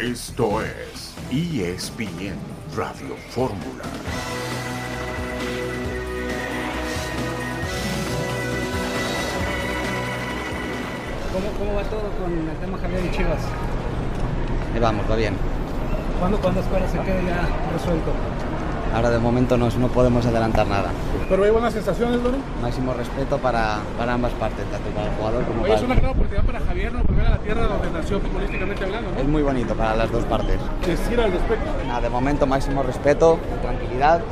Esto es ESPN Radio Fórmula. ¿Cómo, va todo con el tema Javier y Chivas? Ahí vamos, va bien. ¿Cuándo, ¿Cuándo esperas que quede ya resuelto? Ahora de momento no, no podemos adelantar nada. ¿Pero hay buenas sensaciones, Lore? Máximo respeto para, para, ambas partes, tanto para el jugador como Oye, para... Es una gran oportunidad para Javier, ¿no? Volver a la tierra donde nació futbolísticamente hablando, ¿no? Es muy bonito para las dos partes. Decir al respecto. Nada, de momento máximo respeto, tranquilidad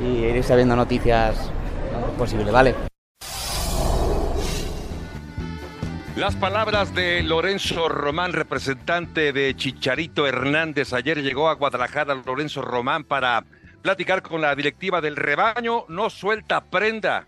y ir sabiendo noticias lo antes posible, ¿vale? Las palabras de Lorenzo Román, representante de Chicharito Hernández. Ayer llegó a Guadalajara Lorenzo Román para platicar con la directiva del rebaño. No suelta prenda.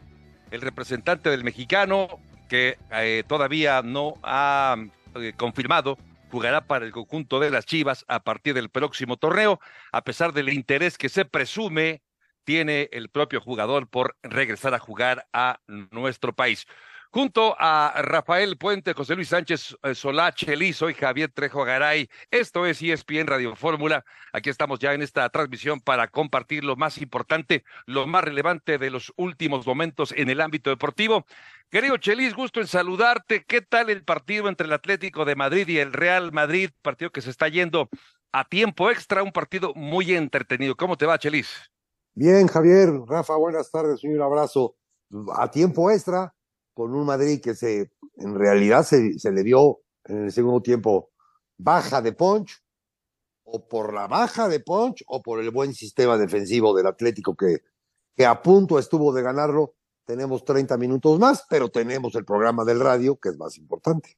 El representante del mexicano, que eh, todavía no ha eh, confirmado, jugará para el conjunto de las Chivas a partir del próximo torneo, a pesar del interés que se presume tiene el propio jugador por regresar a jugar a nuestro país. Junto a Rafael Puente, José Luis Sánchez eh, Solá, Chelis, y Javier Trejo Garay. Esto es ESPN Radio Fórmula. Aquí estamos ya en esta transmisión para compartir lo más importante, lo más relevante de los últimos momentos en el ámbito deportivo. Querido Chelis, gusto en saludarte. ¿Qué tal el partido entre el Atlético de Madrid y el Real Madrid? Partido que se está yendo a tiempo extra, un partido muy entretenido. ¿Cómo te va, Chelis? Bien, Javier, Rafa, buenas tardes, un abrazo. A tiempo extra, con un Madrid que se, en realidad se, le dio en el segundo tiempo baja de punch, o por la baja de punch, o por el buen sistema defensivo del Atlético que, que a punto estuvo de ganarlo. Tenemos 30 minutos más, pero tenemos el programa del radio, que es más importante.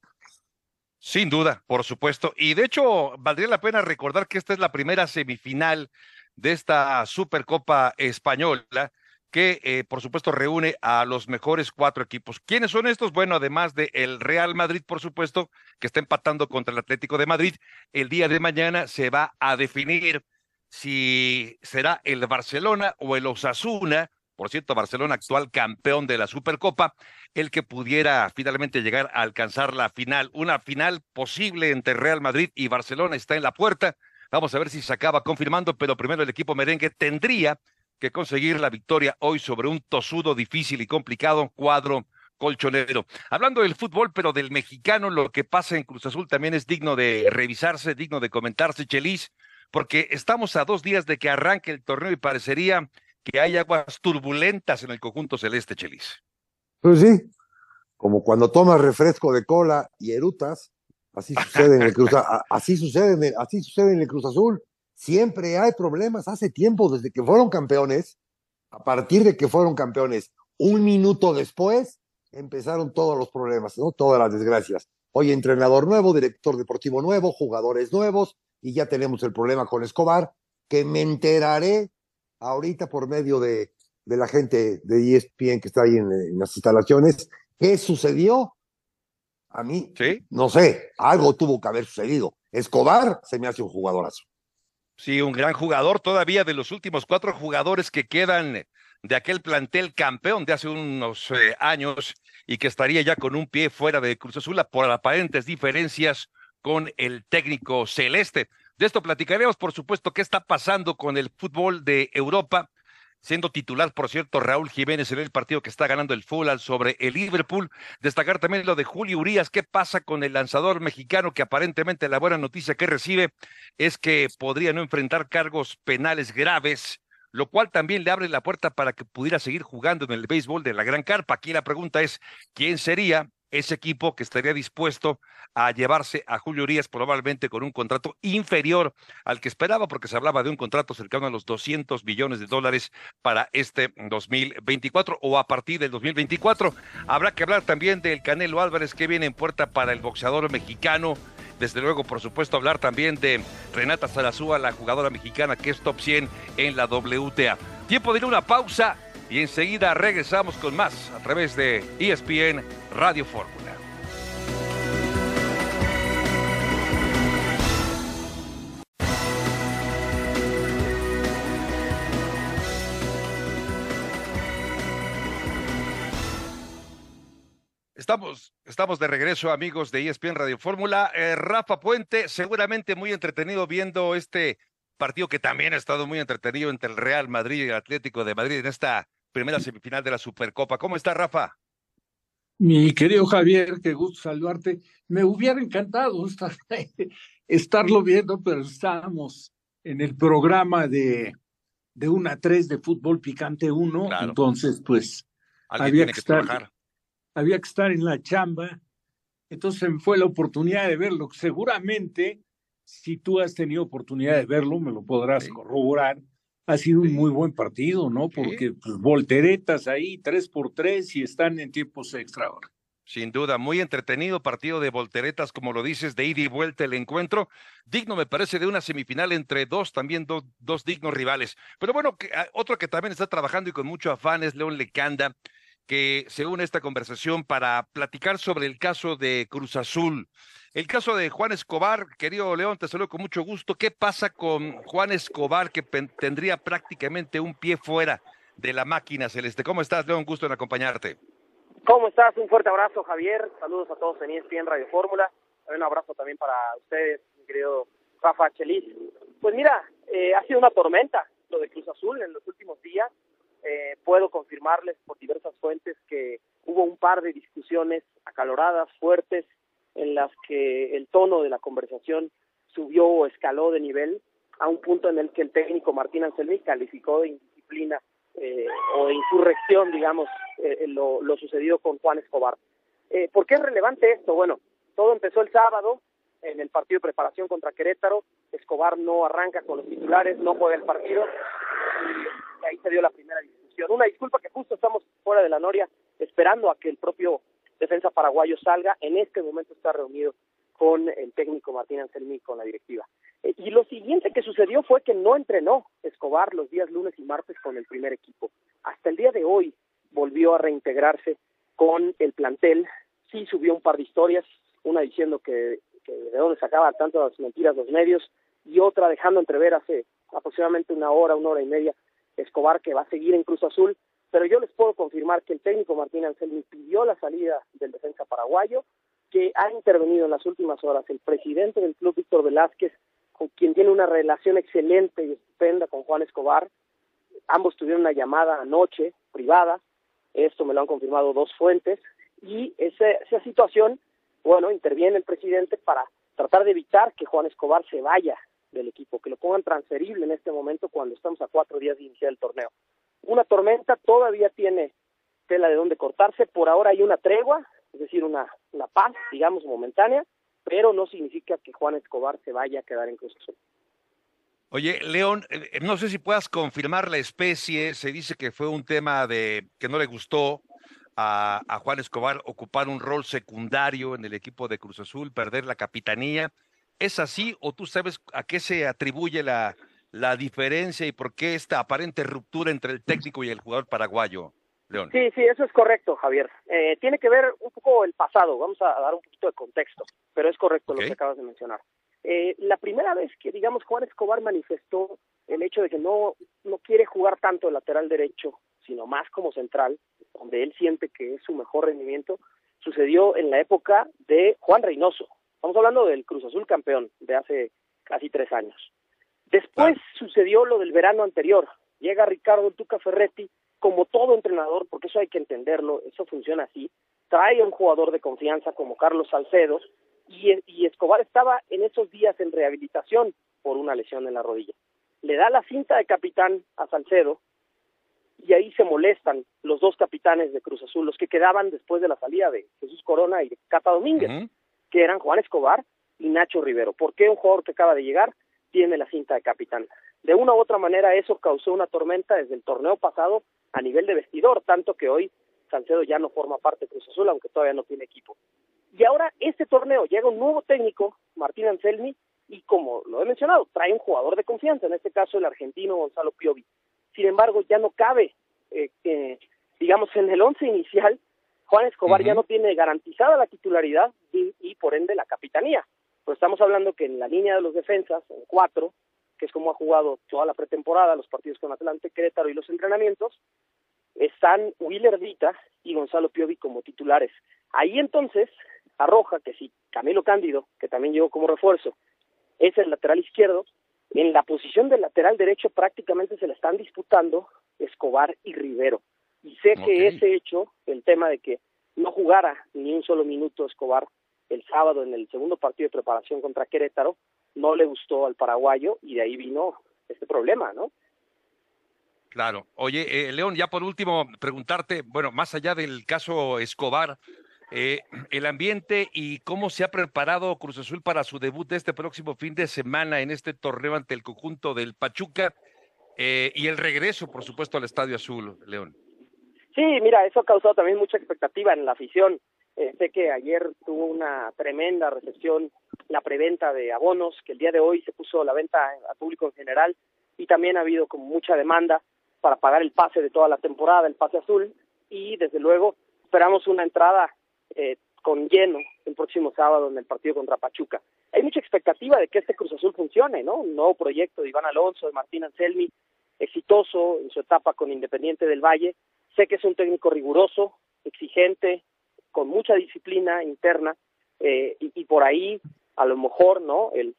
Sin duda, por supuesto. Y de hecho, valdría la pena recordar que esta es la primera semifinal de esta Supercopa Española que eh, por supuesto reúne a los mejores cuatro equipos. ¿Quiénes son estos? Bueno, además de el Real Madrid, por supuesto, que está empatando contra el Atlético de Madrid, el día de mañana se va a definir si será el Barcelona o el Osasuna, por cierto, Barcelona actual campeón de la Supercopa, el que pudiera finalmente llegar a alcanzar la final, una final posible entre Real Madrid y Barcelona está en la puerta. Vamos a ver si se acaba confirmando, pero primero el equipo merengue tendría que conseguir la victoria hoy sobre un tosudo, difícil y complicado cuadro colchonero. Hablando del fútbol, pero del mexicano, lo que pasa en Cruz Azul también es digno de revisarse, digno de comentarse, Chelis, porque estamos a dos días de que arranque el torneo y parecería que hay aguas turbulentas en el conjunto celeste, Chelis. Pues sí, como cuando tomas refresco de cola y erutas, así sucede en el Cruz, así sucede, así sucede en el Cruz Azul. Siempre hay problemas. Hace tiempo, desde que fueron campeones, a partir de que fueron campeones, un minuto después, empezaron todos los problemas, ¿no? Todas las desgracias. Hoy entrenador nuevo, director deportivo nuevo, jugadores nuevos, y ya tenemos el problema con Escobar, que me enteraré ahorita por medio de, de la gente de ESPN que está ahí en, en las instalaciones. ¿Qué sucedió? A mí, ¿Sí? no sé, algo tuvo que haber sucedido. Escobar se me hace un jugadorazo. Sí, un gran jugador todavía de los últimos cuatro jugadores que quedan de aquel plantel campeón de hace unos eh, años y que estaría ya con un pie fuera de Cruz Azul por aparentes diferencias con el técnico celeste. De esto platicaremos, por supuesto, qué está pasando con el fútbol de Europa siendo titular, por cierto, Raúl Jiménez en el partido que está ganando el Fulham sobre el Liverpool. Destacar también lo de Julio Urias, qué pasa con el lanzador mexicano que aparentemente la buena noticia que recibe es que podría no enfrentar cargos penales graves, lo cual también le abre la puerta para que pudiera seguir jugando en el béisbol de la Gran Carpa. Aquí la pregunta es, ¿quién sería ese equipo que estaría dispuesto a llevarse a Julio Urias probablemente con un contrato inferior al que esperaba, porque se hablaba de un contrato cercano a los 200 millones de dólares para este 2024 o a partir del 2024. Habrá que hablar también del Canelo Álvarez que viene en puerta para el boxeador mexicano. Desde luego, por supuesto, hablar también de Renata Zarazúa, la jugadora mexicana que es top 100 en la WTA. Tiempo de una pausa y enseguida regresamos con más a través de ESPN Radio Fórmula. estamos, estamos de regreso, amigos de ESPN Radio Fórmula. Eh, Rafa Puente, seguramente muy entretenido viendo este partido que también ha estado muy entretenido entre el Real Madrid y el Atlético de Madrid en esta primera semifinal de la Supercopa. ¿Cómo está, Rafa? Mi querido Javier, qué gusto saludarte. Me hubiera encantado estar, estarlo viendo, pero estábamos en el programa de, de una a 3 de fútbol picante 1, entonces pues había que, estar, había que estar en la chamba, entonces me fue la oportunidad de verlo. Seguramente, si tú has tenido oportunidad de verlo, me lo podrás corroborar. Ha sido un muy buen partido, ¿no? Porque pues, volteretas ahí, tres por tres y están en tiempos extra ahora. Sin duda, muy entretenido partido de volteretas, como lo dices, de ida y vuelta el encuentro. Digno, me parece, de una semifinal entre dos, también dos dignos rivales. Pero bueno, ah, otro que también está trabajando y con mucho afán es León Lecanda, que se une a esta conversación para platicar sobre el caso de Cruz Azul. El caso de Juan Escobar, querido León, te saludo con mucho gusto. ¿Qué pasa con Juan Escobar, que tendría prácticamente un pie fuera de la máquina celeste? ¿Cómo estás, León? Gusto en acompañarte. ¿Cómo estás? Un fuerte abrazo, Javier. Saludos a todos en ESPN Radio Fórmula. Un abrazo también para ustedes, mi querido Rafa Chelis. Pues mira, eh, ha sido una tormenta lo de Cruz Azul en los últimos días. Eh, puedo confirmarles por diversas fuentes que hubo un par de discusiones acaloradas, fuertes, en las que el tono de la conversación subió o escaló de nivel a un punto en el que el técnico Martín Anselmi calificó de indisciplina eh, o de insurrección, digamos, eh, lo, lo, sucedido con Juan Escobar. Eh, ¿Por qué es relevante esto? Bueno, todo empezó el sábado en el partido de preparación contra Querétaro. Escobar no arranca con los titulares, no juega el partido y ahí se dio la primera discusión. Una disculpa que justo estamos fuera de la Noria esperando a que el propio defensa paraguayo salga. En este momento está reunido con el técnico Martín Anselmi con la directiva. Eh, y lo siguiente que sucedió fue que no entrenó Escobar los días lunes y martes con el primer equipo. Hasta el día de hoy volvió a reintegrarse con el plantel. Sí subió un par de historias, una diciendo que, que de dónde sacaba tantas mentiras los medios y otra dejando entrever hace aproximadamente una hora, una hora y media, Escobar que va a seguir en Cruz Azul, pero yo les puedo confirmar que el técnico Martín Anselmi pidió la salida del defensa paraguayo, que ha intervenido en las últimas horas el presidente del club Víctor Velázquez con quien tiene una relación excelente y estupenda con Juan Escobar. Ambos tuvieron una llamada anoche privada, esto me lo han confirmado dos fuentes, y esa, esa situación, bueno, interviene el presidente para tratar de evitar que Juan Escobar se vaya del equipo, que lo pongan transferible en este momento cuando estamos a cuatro días de iniciar el torneo. Una tormenta todavía tiene tela de donde cortarse, por ahora hay una tregua, es decir, una, una paz, digamos, momentánea, pero no significa que Juan Escobar se vaya a quedar en Cruz Oye, León, eh, no sé si puedas confirmar la especie. Se dice que fue un tema de que no le gustó a, Juan Escobar ocupar un rol secundario en el equipo de Cruz Azul, perder la capitanía. ¿Es así o tú sabes a qué se atribuye la, la diferencia y por qué esta aparente ruptura entre el técnico y el jugador paraguayo? Sí, sí, eso es correcto, Javier. Eh, tiene que ver un poco el pasado, vamos a, dar un poquito de contexto, pero es correcto lo que acabas de mencionar. Eh, la primera vez que, digamos, Juan Escobar manifestó el hecho de que no, no quiere jugar tanto el lateral derecho, sino más como central, donde él siente que es su mejor rendimiento, sucedió en la época de Juan Reynoso. Estamos hablando del Cruz Azul campeón de hace casi tres años. Después sucedió lo del verano anterior. Llega Ricardo Tuca Ferretti como todo entrenador, porque eso hay que entenderlo, eso funciona así, trae a un jugador de confianza como Carlos Salcedo y, Escobar estaba en esos días en rehabilitación por una lesión en la rodilla. Le da la cinta de capitán a Salcedo y ahí se molestan los dos capitanes de Cruz Azul, los que quedaban después de la salida de Jesús Corona y de Cata Domínguez, que eran Juan Escobar y Nacho Rivero. ¿Por qué un jugador que acaba de llegar tiene la cinta de capitán? De una u otra manera eso causó una tormenta desde el torneo pasado a nivel de vestidor, tanto que hoy Salcedo ya no forma parte de Cruz Azul, aunque todavía no tiene equipo. Y ahora este torneo llega un nuevo técnico, Martín Anselmi, y como lo he mencionado, trae un jugador de confianza, en este caso el argentino Gonzalo Piovi. Sin embargo, ya no cabe, eh, digamos, en el once inicial, Juan Escobar ya no tiene garantizada la titularidad y, y, por ende la capitanía. Pues estamos hablando que en la línea de los defensas, en cuatro, que es como ha jugado toda la pretemporada, los partidos con Atlante, Querétaro y los entrenamientos, están Willer Dita y Gonzalo Piovi como titulares. Ahí entonces arroja que si Camilo Cándido, que también llegó como refuerzo, es el lateral izquierdo, en la posición del lateral derecho prácticamente se la están disputando Escobar y Rivero. Y sé que ese hecho, el tema de que no jugara ni un solo minuto Escobar el sábado en el segundo partido de preparación contra Querétaro, no le gustó al paraguayo y de ahí vino este problema, ¿no? Claro. Oye, eh, León, ya por último, preguntarte, bueno, más allá del caso Escobar, eh, el ambiente y cómo se ha preparado Cruz Azul para su debut de este próximo fin de semana en este torneo ante el conjunto del Pachuca eh, y el regreso, por supuesto, al Estadio Azul, León. Sí, mira, eso ha causado también mucha expectativa en la afición. Eh, sé que ayer tuvo una tremenda recepción la preventa de abonos, que el día de hoy se puso la venta al público en general y también ha habido como mucha demanda para pagar el pase de toda la temporada, el pase azul, y desde luego esperamos una entrada eh, con lleno el próximo sábado en el partido contra Pachuca. Hay mucha expectativa de que este Cruz Azul funcione, ¿no? Un nuevo proyecto de Iván Alonso, de Martín Anselmi, exitoso en su etapa con Independiente del Valle. Sé que es un técnico riguroso, exigente, con mucha disciplina interna, eh, y, por ahí, a lo mejor, ¿no? El,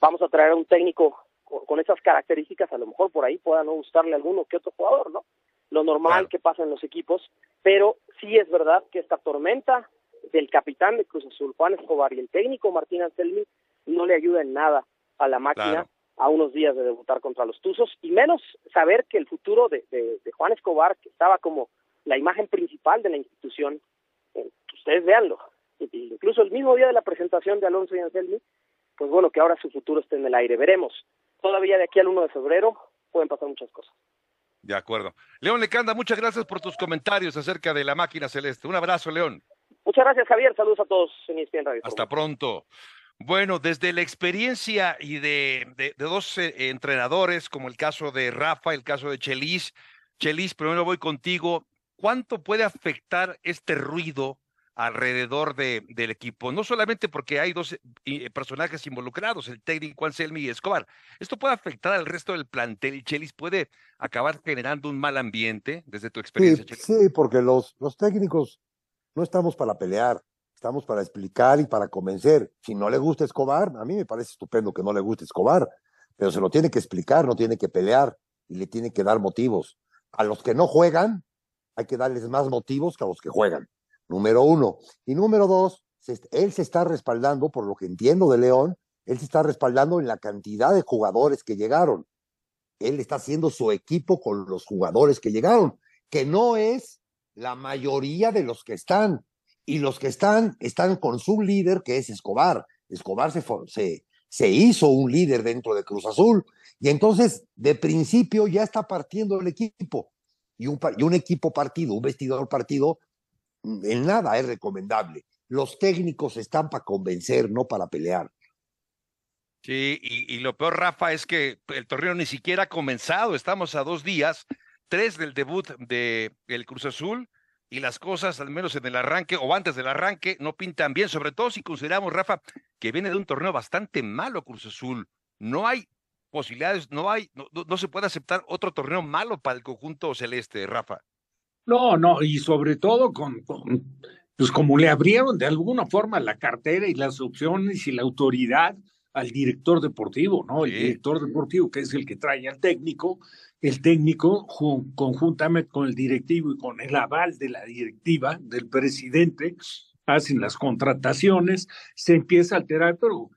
vamos a traer a un técnico con, esas características, a lo mejor por ahí pueda no gustarle a alguno que otro jugador, ¿no? Lo normal que pasa en los equipos, pero sí es verdad que esta tormenta del capitán de Cruz Azul, Juan Escobar, y el técnico Martín Anselmi no le ayuda en nada a la máquina a unos días de debutar contra los Tuzos, y menos saber que el futuro de, de, Juan Escobar, que estaba como la imagen principal de la institución, ustedes véanlo, incluso el mismo día de la presentación de Alonso y Anselmi, pues bueno, que ahora su futuro esté en el aire. Veremos. Todavía de aquí al 1 de febrero pueden pasar muchas cosas. De acuerdo. León Lecanda, muchas gracias por tus comentarios acerca de la máquina celeste. Un abrazo, León. Muchas gracias, Javier. Saludos a todos en Radio. Hasta pronto. Bueno, desde la experiencia y de, de, dos eh, entrenadores, como el caso de Rafa, el caso de Chelis. Chelis, primero voy contigo. ¿Cuánto puede afectar este ruido alrededor de, del equipo, no solamente porque hay dos eh, personajes involucrados, el técnico Anselmi y Escobar. Esto puede afectar al resto del plantel y Chelis puede acabar generando un mal ambiente desde tu experiencia. Sí, porque los, los técnicos no estamos para pelear, estamos para explicar y para convencer. Si no le gusta Escobar, a mí me parece estupendo que no le guste Escobar, pero se lo tiene que explicar, no tiene que pelear y le tiene que dar motivos. A los que no juegan, hay que darles más motivos que a los que juegan número uno. Y número dos, él se está respaldando, por lo que entiendo de León, él se está respaldando en la cantidad de jugadores que llegaron. Él está haciendo su equipo con los jugadores que llegaron, que no es la mayoría de los que están. Y los que están, están con su líder, que es Escobar. Escobar se, se, se hizo un líder dentro de Cruz Azul. Y entonces, de principio, ya está partiendo el equipo. Y un, y un equipo partido, un vestidor partido, en nada es recomendable. Los técnicos están para convencer, no para pelear. Sí, y, lo peor, Rafa, es que el torneo ni siquiera ha comenzado. Estamos a dos días, tres del debut de el Cruz Azul, y las cosas, al menos en el arranque o antes del arranque, no pintan bien, sobre todo si consideramos, Rafa, que viene de un torneo bastante malo Cruz Azul. No hay posibilidades, no hay, no se puede aceptar otro torneo malo para el conjunto celeste, Rafa. No, no, y sobre todo con, pues como le abrieron de alguna forma la cartera y las opciones y la autoridad al director deportivo, ¿no? El director deportivo, que es el que trae al técnico, el técnico conjuntamente con el directivo y con el aval de la directiva, del presidente, hacen las contrataciones, se empieza a alterar, pero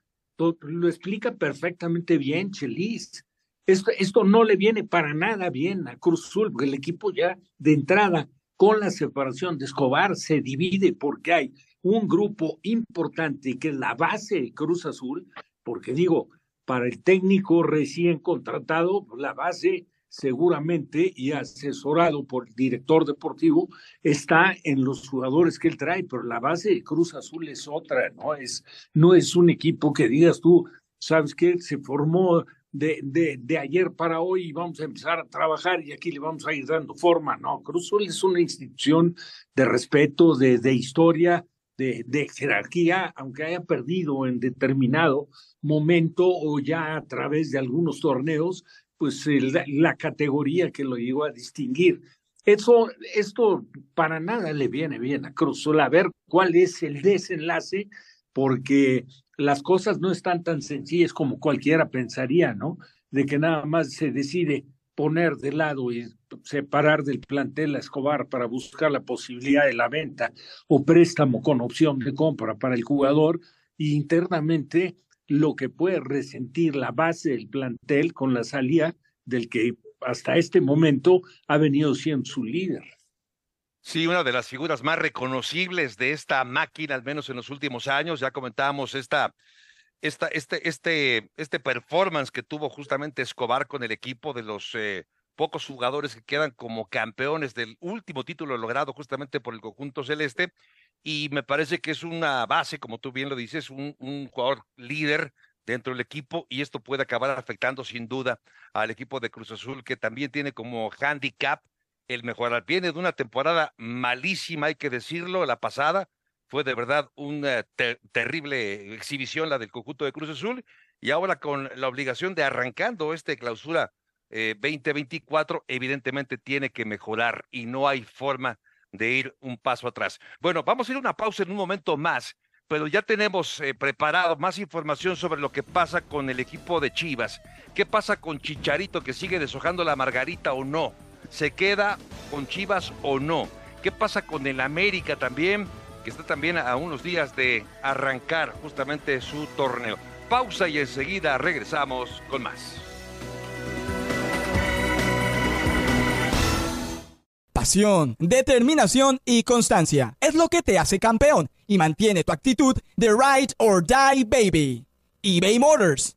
lo explica perfectamente bien Chelis. Esto, no le viene para nada bien a Cruz Azul, porque el equipo ya de entrada, con la separación de Escobar, se divide porque hay un grupo importante que es la base de Cruz Azul, porque digo, para el técnico recién contratado, la base seguramente y asesorado por el director deportivo está en los jugadores que él trae, pero la base de Cruz Azul es otra, no es no es un equipo que digas tú, sabes que se formó de, de, de, ayer para hoy y vamos a empezar a trabajar y aquí le vamos a ir dando forma. No, Cruz es una institución de respeto, de, de historia, de, de, jerarquía, aunque haya perdido en determinado momento o ya a través de algunos torneos, pues la categoría que lo llegó a distinguir. Eso, esto para nada le viene bien a Cruz a ver cuál es el desenlace, porque las cosas no están tan sencillas como cualquiera pensaría, ¿no? De que nada más se decide poner de lado y separar del plantel a Escobar para buscar la posibilidad de la venta o préstamo con opción de compra para el jugador y internamente lo que puede resentir la base del plantel con la salida del que hasta este momento ha venido siendo su líder. Sí, una de las figuras más reconocibles de esta máquina, al menos en los últimos años. Ya comentábamos esta, esta, este, este, este performance que tuvo justamente Escobar con el equipo de los eh, pocos jugadores que quedan como campeones del último título logrado justamente por el conjunto celeste. Y me parece que es una base, como tú bien lo dices, un, un jugador líder dentro del equipo y esto puede acabar afectando sin duda al equipo de Cruz Azul que también tiene como handicap el mejorar. Viene de una temporada malísima, hay que decirlo, la pasada fue de verdad una terrible exhibición la del conjunto de Cruz Azul y ahora con la obligación de arrancando este clausura 2024, eh, evidentemente tiene que mejorar y no hay forma de ir un paso atrás. Bueno, vamos a ir a una pausa en un momento más, pero ya tenemos eh, preparado más información sobre lo que pasa con el equipo de Chivas. ¿Qué pasa con Chicharito que sigue deshojando la margarita o no? ¿Se queda con Chivas o no? ¿Qué pasa con el América también? Que está también a unos días de arrancar justamente su torneo. Pausa y enseguida regresamos con más. Pasión, determinación y constancia es lo que te hace campeón y mantiene tu actitud de ride or die baby. eBay Motors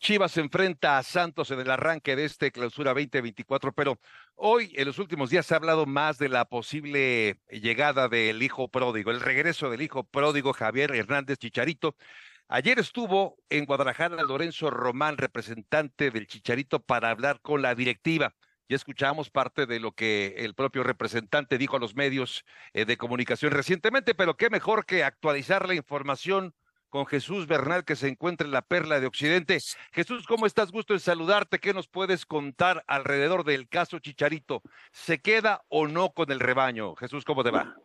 Chivas se enfrenta a Santos en el arranque de este clausura 2024, pero hoy en los últimos días se ha hablado más de la posible llegada del hijo pródigo, el regreso del hijo pródigo Javier Hernández Chicharito. Ayer estuvo en Guadalajara Lorenzo Román, representante del Chicharito, para hablar con la directiva. Ya escuchamos parte de lo que el propio representante dijo a los medios eh, de comunicación recientemente, pero qué mejor que actualizar la información con Jesús Bernal, que se encuentra en la Perla de Occidente. Jesús, ¿cómo estás? Gusto en saludarte. ¿Qué nos puedes contar alrededor del caso Chicharito? ¿Se queda o no con el rebaño? Jesús, ¿cómo te va?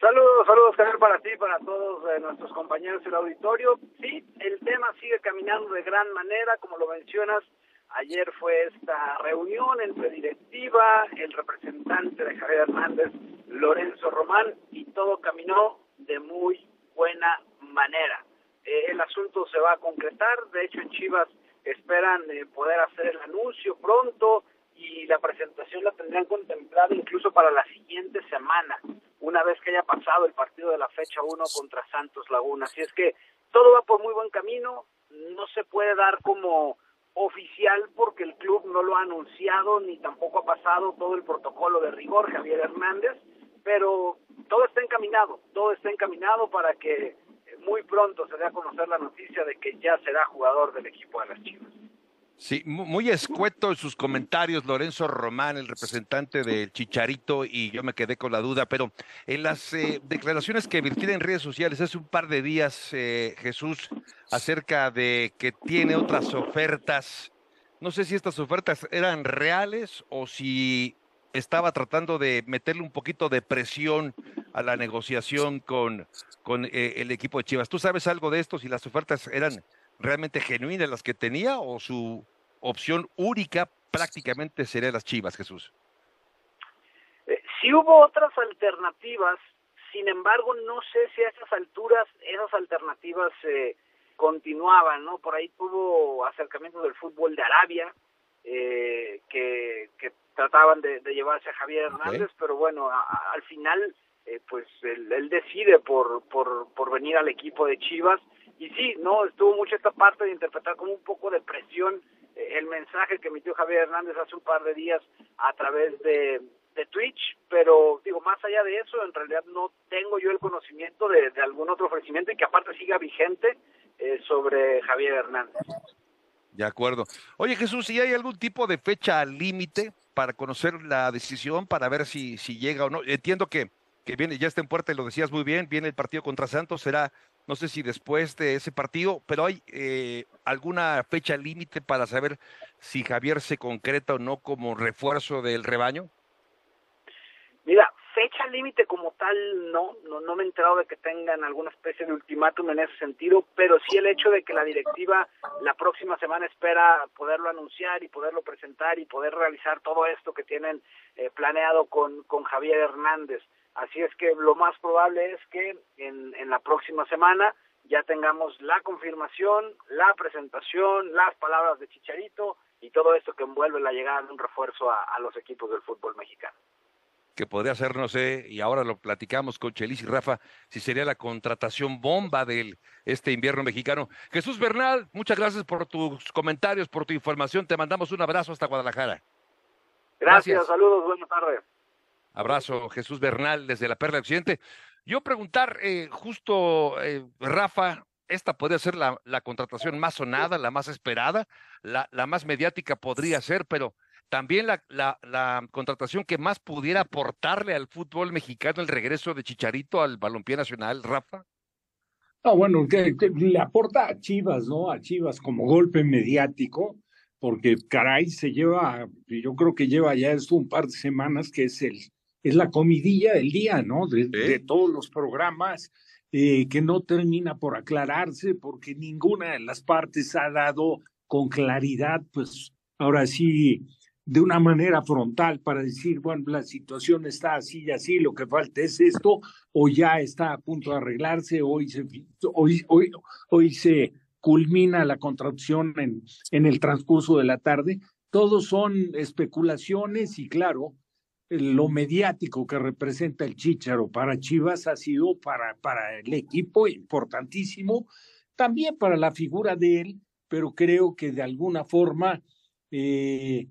Saludos, saludos, Javier, para ti, para todos eh, nuestros compañeros del auditorio. Sí, el tema sigue caminando de gran manera, como lo mencionas. Ayer fue esta reunión entre directiva, el representante de Javier Hernández, Lorenzo Román, y todo caminó de muy buena manera. Eh, el asunto se va a concretar, de hecho en Chivas esperan eh, poder hacer el anuncio pronto y la presentación la tendrían contemplada incluso para la siguiente semana, una vez que haya pasado el partido de la fecha 1 contra Santos Laguna. Así es que todo va por muy buen camino, no se puede dar como oficial porque el club no lo ha anunciado ni tampoco ha pasado todo el protocolo de rigor Javier Hernández, pero todo está encaminado, todo está encaminado para que muy pronto se dé a conocer la noticia de que ya será jugador del equipo de las Chivas. Sí, muy escueto en sus comentarios Lorenzo Román, el representante del Chicharito, y yo me quedé con la duda, pero en las eh, declaraciones que virtió en redes sociales hace un par de días, eh, Jesús, acerca de que tiene otras ofertas, no sé si estas ofertas eran reales o si estaba tratando de meterle un poquito de presión a la negociación con, con eh, el equipo de Chivas. ¿Tú sabes algo de esto? Si las ofertas eran realmente genuinas las que tenía o su opción única prácticamente sería las Chivas, Jesús. Eh, si hubo otras alternativas, sin embargo, no sé si a esas alturas esas alternativas eh, continuaban, ¿no? Por ahí tuvo acercamientos del fútbol de Arabia, eh, que, que trataban de, de llevarse a Javier Hernández, pero bueno, a- al final, eh, pues él, él decide por, por, por venir al equipo de Chivas. Y sí, no, estuvo mucho esta parte de interpretar como un poco de presión eh, el mensaje que emitió Javier Hernández hace un par de días a través de, de Twitch, pero digo, más allá de eso, en realidad no tengo yo el conocimiento de, de algún otro ofrecimiento y que aparte siga vigente eh, sobre Javier Hernández. De acuerdo. Oye, Jesús, ¿y hay algún tipo de fecha límite para conocer la decisión, para ver si, si llega o no? Entiendo que, que viene, ya está en puerta lo decías muy bien, viene el partido contra Santos, será, no sé si después de ese partido, pero hay eh, alguna fecha límite para saber si Javier se concreta o no como refuerzo del rebaño. Límite como tal, no, no, no me he enterado de que tengan alguna especie de ultimátum en ese sentido, pero sí el hecho de que la directiva la próxima semana espera poderlo anunciar y poderlo presentar y poder realizar todo esto que tienen eh, planeado con, con Javier Hernández. Así es que lo más probable es que en, en la próxima semana ya tengamos la confirmación, la presentación, las palabras de Chicharito y todo esto que envuelve la llegada de un refuerzo a los equipos del fútbol mexicano. Que podría ser, no sé, y ahora lo platicamos con Chelis y Rafa, si sería la contratación bomba del este invierno mexicano. Jesús Bernal, muchas gracias por tus comentarios, por tu información. Te mandamos un abrazo hasta Guadalajara. Gracias, Gracias. saludos, buenas tardes. Abrazo, Jesús Bernal, desde la Perla Occidente. Yo preguntar, eh, justo, eh, Rafa, esta podría ser la, la contratación más sonada, la más esperada, la, la más mediática podría ser, pero también la, la, la contratación que más pudiera aportarle al fútbol mexicano el regreso de Chicharito al balompié nacional, Rafa. No, bueno, que, que le aporta a Chivas, ¿no? A Chivas como golpe mediático, porque caray, se lleva, yo creo que lleva ya esto un par de semanas, que es el, es la comidilla del día, ¿no? De, de todos los programas, eh, que no termina por aclararse, porque ninguna de las partes ha dado con claridad, pues ahora sí, de una manera frontal para decir, bueno, la situación está así y así, lo que falta es esto, o ya está a punto de arreglarse, hoy se, hoy, hoy, hoy se culmina la contracción en, en el transcurso de la tarde. Todos son especulaciones y claro, lo mediático que representa el Chícharo para Chivas ha sido para, para el equipo importantísimo, también para la figura de él, pero creo que de alguna forma eh,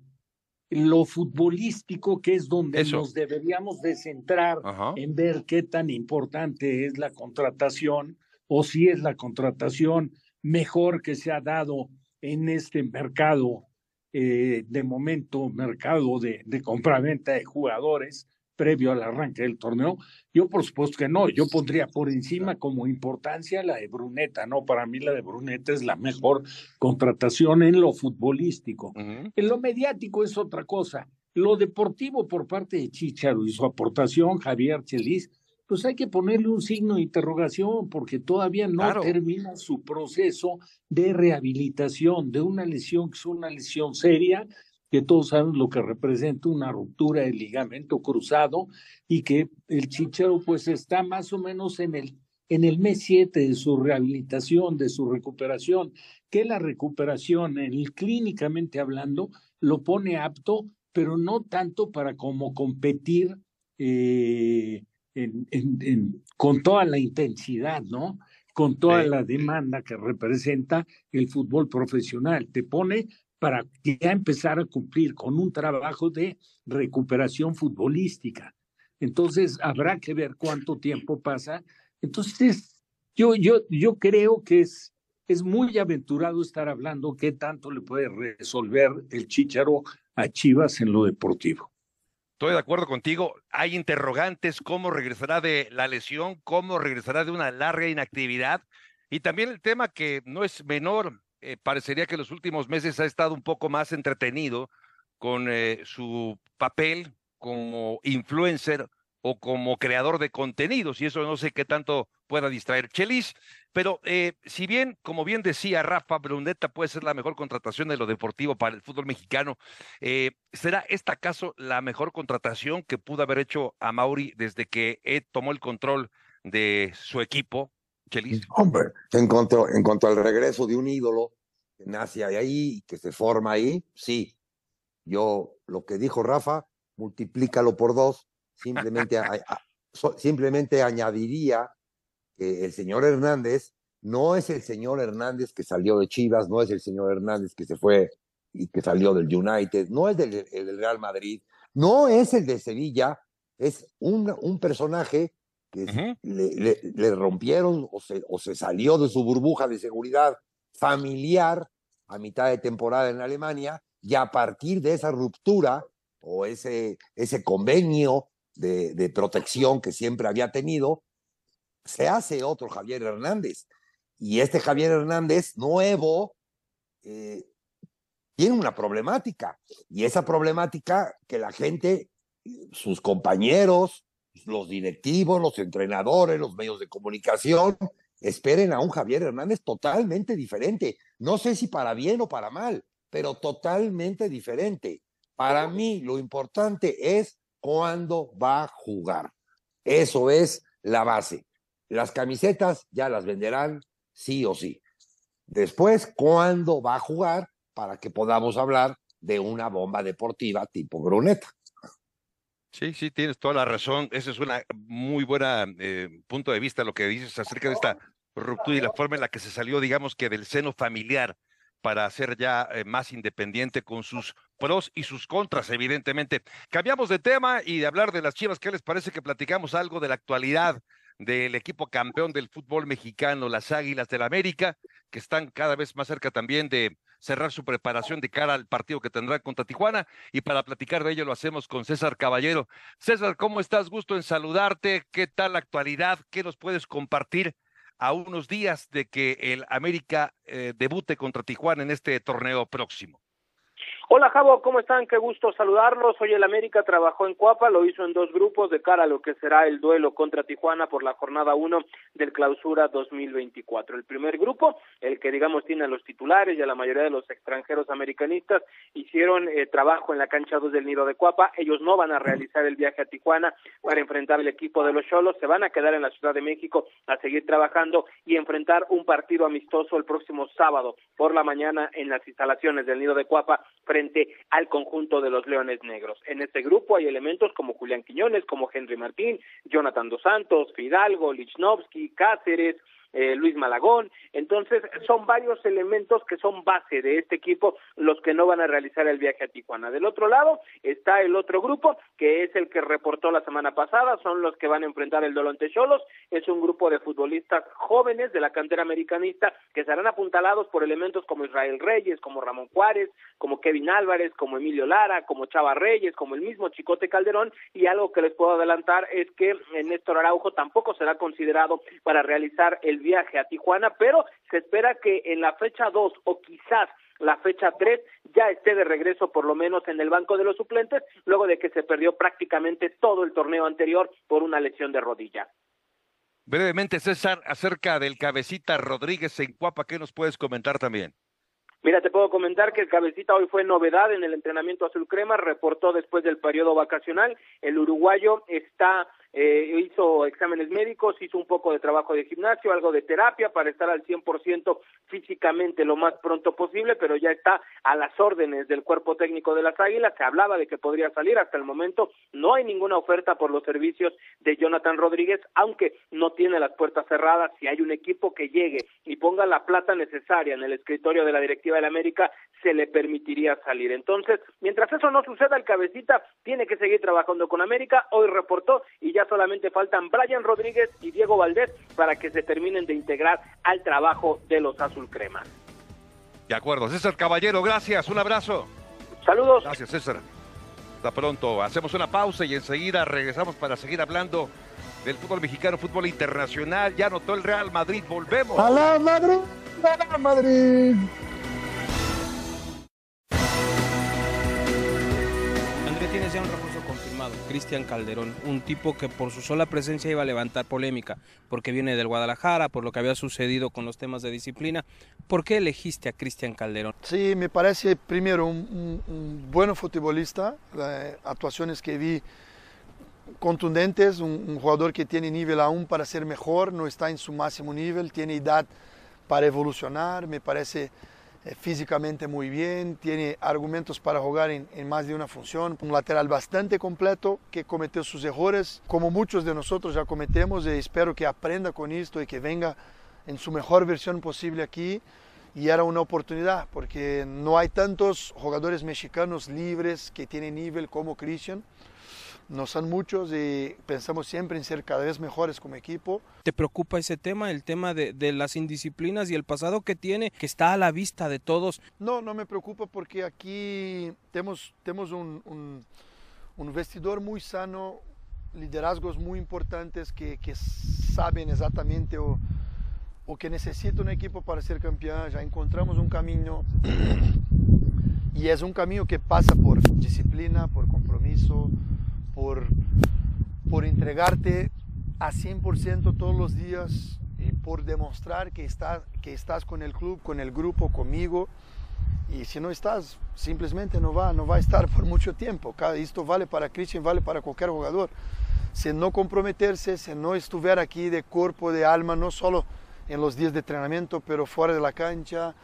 lo futbolístico, que es donde Eso. nos deberíamos de centrar Ajá. en ver qué tan importante es la contratación o si es la contratación mejor que se ha dado en este mercado, eh, de momento, mercado de, de compraventa de jugadores previo al arranque del torneo. Yo por supuesto que no, yo pondría por encima como importancia la de Bruneta, ¿no? Para mí la de Bruneta es la mejor contratación en lo futbolístico. En lo mediático es otra cosa. Lo deportivo por parte de Chicharo y su aportación, Javier Chelis, pues hay que ponerle un signo de interrogación porque todavía no Claro. termina su proceso de rehabilitación de una lesión que es una lesión seria, que todos saben lo que representa una ruptura del ligamento cruzado y que el Chicharo pues está más o menos en el en el mes 7 de su rehabilitación, de su recuperación, que la recuperación, en el- clínicamente hablando, lo pone apto, pero no tanto para como competir eh, en- en- en- con toda la intensidad, ¿no? Con toda la demanda que representa el fútbol profesional. Te pone para ya empezar a cumplir con un trabajo de recuperación futbolística. Entonces, habrá que ver cuánto tiempo pasa. Entonces, yo, yo, yo creo que es, es muy aventurado estar hablando qué tanto le puede resolver el Chícharo a Chivas en lo deportivo. Estoy de acuerdo contigo. Hay interrogantes, cómo regresará de la lesión, cómo regresará de una larga inactividad. Y también el tema que no es menor, eh, parecería que los últimos meses ha estado un poco más entretenido con eh, su papel como influencer o como creador de contenidos, y eso no sé qué tanto pueda distraer Chelis, pero eh, si bien, como bien decía Rafa, Bruneta puede ser la mejor contratación de lo deportivo para el fútbol mexicano, eh, ¿será esta acaso la mejor contratación que pudo haber hecho a Mauri desde que tomó el control de su equipo, Hombre, en cuanto, en cuanto al regreso de un ídolo que nace ahí, que se forma ahí, sí. Yo, lo que dijo Rafa, multiplícalo por dos, simplemente, simplemente añadiría que el señor Hernández no es el señor Hernández que salió de Chivas, no es el señor Hernández que se fue y que salió del United, no es del, el del Real Madrid, no es el de Sevilla, es un, un personaje que Ujú. le, le- le rompieron o se, o se salió de su burbuja de seguridad familiar a mitad de temporada en Alemania y a partir de esa ruptura o ese, ese convenio de, de protección que siempre había tenido, se hace otro Javier Hernández. Y este Javier Hernández nuevo eh, tiene una problemática. Y esa problemática que la gente, sus compañeros, los directivos, los entrenadores, los medios de comunicación, esperen a un Javier Hernández totalmente diferente. No sé si para bien o para mal, pero totalmente diferente. Para mí lo importante es cuándo va a jugar. Eso es la base. Las camisetas ya las venderán sí o sí. Después, cuándo va a jugar para que podamos hablar de una bomba deportiva tipo Bruneta. Sí, sí, tienes toda la razón. Ese es un muy buena eh, punto de vista lo que dices acerca de esta ruptura y la forma en la que se salió, digamos que del seno familiar para ser ya eh, más independiente con sus pros y sus contras, evidentemente. Cambiamos de tema y de hablar de las Chivas. ¿Qué les parece que platicamos algo de la actualidad del equipo campeón del fútbol mexicano, las Águilas del América, que están cada vez más cerca también de cerrar su preparación de cara al partido que tendrá contra Tijuana? Y para platicar de ello lo hacemos con César Caballero. César, ¿cómo estás? Gusto en saludarte. ¿Qué tal la actualidad? ¿Qué nos puedes compartir a unos días de que el América eh, debute contra Tijuana en este torneo próximo? Hola Javo, ¿cómo están? Qué gusto saludarlos. Hoy el América trabajó en Cuapa, lo hizo en dos grupos de cara a lo que será el duelo contra Tijuana por la jornada 1 del clausura 2024. El primer grupo, el que digamos tiene a los titulares y a la mayoría de los extranjeros americanistas, hicieron eh, trabajo en la cancha 2 del Nido de Cuapa. Ellos no van a realizar el viaje a Tijuana para enfrentar el equipo de los Cholos, se van a quedar en la Ciudad de México a seguir trabajando y enfrentar un partido amistoso el próximo sábado por la mañana en las instalaciones del Nido de Cuapa frente al conjunto de los Leones Negros. En este grupo hay elementos como Julián Quiñones, como Henry Martín, Jonathan Dos Santos, Fidalgo, Lichnowsky, Cáceres, eh, Luis Malagón. Entonces, son varios elementos que son base de este equipo los que no van a realizar el viaje a Tijuana. Del otro lado está el otro grupo, que es el que reportó la semana pasada, son los que van a enfrentar el Dolonte Cholos. Es un grupo de futbolistas jóvenes de la cantera americanista que serán apuntalados por elementos como Israel Reyes, como Ramón Juárez, como Kevin Álvarez, como Emilio Lara, como Chava Reyes, como el mismo Chicote Calderón. Y algo que les puedo adelantar es que Néstor Araujo tampoco será considerado para realizar el viaje a Tijuana, pero se espera que en la fecha 2 o quizás la fecha 3 ya esté de regreso por lo menos en el banco de los suplentes, luego de que se perdió prácticamente todo el torneo anterior por una lesión de rodilla. Brevemente, César, acerca del cabecita Rodríguez en Cuapa, ¿qué nos puedes comentar también? Mira, te puedo comentar que el cabecita hoy fue novedad en el entrenamiento azul crema, reportó después del periodo vacacional, el uruguayo está eh, hizo exámenes médicos, hizo un poco de trabajo de gimnasio, algo de terapia para estar al 100% físicamente lo más pronto posible, pero ya está a las órdenes del cuerpo técnico de las Águilas. Se hablaba de que podría salir hasta el momento. No hay ninguna oferta por los servicios de Jonathan Rodríguez, aunque no tiene las puertas cerradas. Si hay un equipo que llegue y ponga la plata necesaria en el escritorio de la directiva de la América, se le permitiría salir. Entonces, mientras eso no suceda, el cabecita tiene que seguir trabajando con América. Hoy reportó y ya solamente faltan Brian Rodríguez y Diego Valdés para que se terminen de integrar al trabajo de los azul crema. De acuerdo. César Caballero, gracias. Un abrazo. Saludos. Gracias, César. Hasta pronto. Hacemos una pausa y enseguida regresamos para seguir hablando del fútbol mexicano, fútbol internacional. Ya anotó el Real Madrid. Volvemos. ¡A la Madrid! ¡A la Madrid! Llamado, Cristian Calderón, un tipo que por su sola presencia iba a levantar polémica, porque viene del Guadalajara, por lo que había sucedido con los temas de disciplina. ¿Por qué elegiste a Cristian Calderón? Sí, me parece primero un, buen futbolista, las actuaciones que vi contundentes, un, un, jugador que tiene nivel aún para ser mejor, no está en su máximo nivel, tiene edad para evolucionar, me parece eh, físicamente muy bien, tiene argumentos para jugar en, en, más de una función, un lateral bastante completo que cometió sus errores, como muchos de nosotros ya cometemos, y espero que aprenda con esto y que venga en su mejor versión posible aquí. Y era una oportunidad, porque no hay tantos jugadores mexicanos libres que tienen nivel como Christian no son muchos y pensamos siempre en ser cada vez mejores como equipo. ¿Te preocupa ese tema, el tema de, de, las indisciplinas y el pasado que tiene, que está a la vista de todos? No, no me preocupa porque aquí tenemos, tenemos un, un, un vestidor muy sano, liderazgos muy importantes que, que saben exactamente o, o que necesita un equipo para ser campeón. Ya encontramos un camino y es un camino que pasa por disciplina, por compromiso, por, por entregarte a 100% todos los días y por demostrar que estás, que estás con el club, con el grupo, conmigo. Y si no estás, simplemente no va, no va a estar por mucho tiempo. Esto vale para Christian, vale para cualquier jugador. Si no comprometerse, si no estuviera aquí de cuerpo, de alma, no solo en los días de entrenamiento, pero fuera de la cancha,